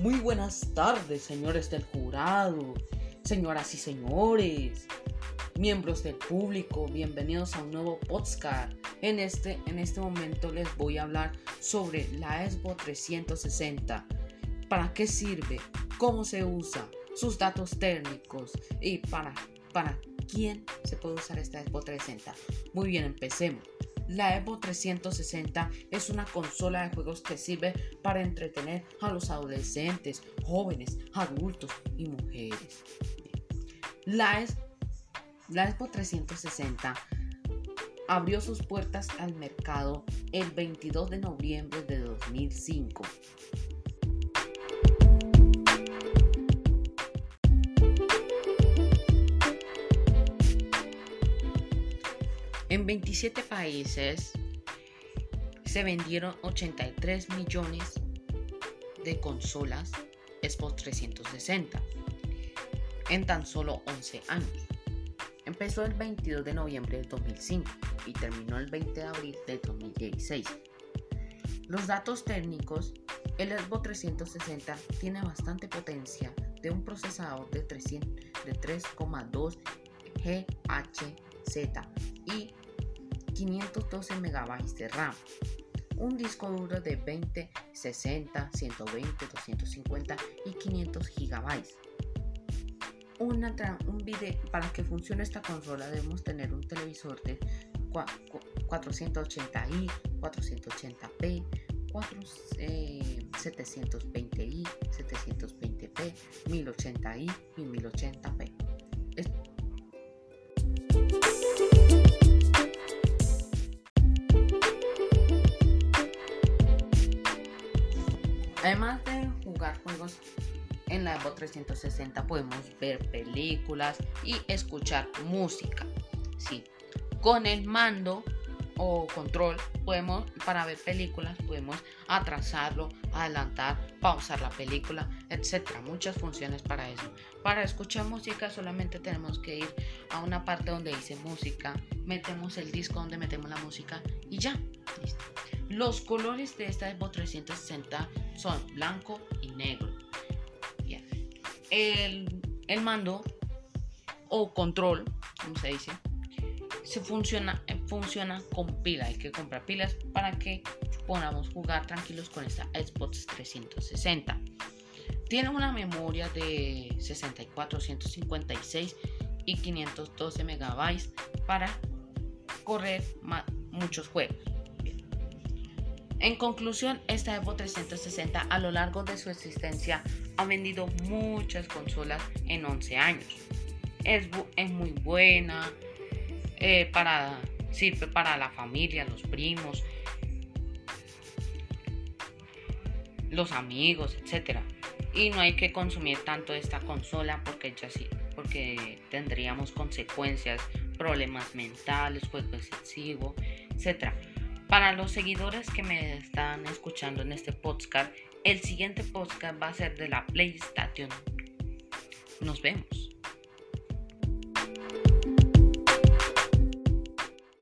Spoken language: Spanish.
Muy buenas tardes, señores del jurado, señoras y señores, miembros del público, bienvenidos a un nuevo podcast. En este, en este momento les voy a hablar sobre la Expo 360. ¿Para qué sirve? ¿Cómo se usa? Sus datos técnicos y para, para quién se puede usar esta Expo 360. Muy bien, empecemos. La Evo 360 es una consola de juegos que sirve para entretener a los adolescentes, jóvenes, adultos y mujeres. La, la Expo 360 abrió sus puertas al mercado el 22 de noviembre de 2005 En 27 países se vendieron 83 millones de consolas Xbox 360 en tan solo 11 años. Empezó el 22 de noviembre de 2005 y terminó el 20 de abril de 2016. Los datos técnicos, el Xbox 360 tiene bastante potencia de un procesador de 3,2 GHz y 512 MB de RAM, un disco duro de 20, 60, 120, 250 y 500 GB. Un video, para que funcione esta consola debemos tener un televisor de 480i, 480p, 720i, 720p, 1080i y 1080p. Además de jugar juegos en la Evo 360 podemos ver películas y escuchar música. Sí, con el mando o control podemos para ver películas podemos atrasarlo, adelantar, pausar la película, etcétera. Muchas funciones para eso. Para escuchar música solamente tenemos que ir a una parte donde dice música, metemos el disco donde metemos la música y ya. Los colores de esta Xbox 360 son blanco y negro. El, el, mando o control, como se dice, se funciona, funciona con pila. Hay que comprar pilas para que podamos jugar tranquilos con esta Xbox 360. Tiene una memoria de 64, 156 y 512 megabytes para correr muchos juegos. En conclusión, esta Evo 360 a lo largo de su existencia ha vendido muchas consolas en 11 años. Es, es muy buena, eh, para, sirve para la familia, los primos, los amigos, etc. Y no hay que consumir tanto esta consola porque ya sí, porque tendríamos consecuencias, problemas mentales, juego excesivo, etc. Para los seguidores que me están escuchando en este podcast, el siguiente podcast va a ser de la PlayStation. Nos vemos.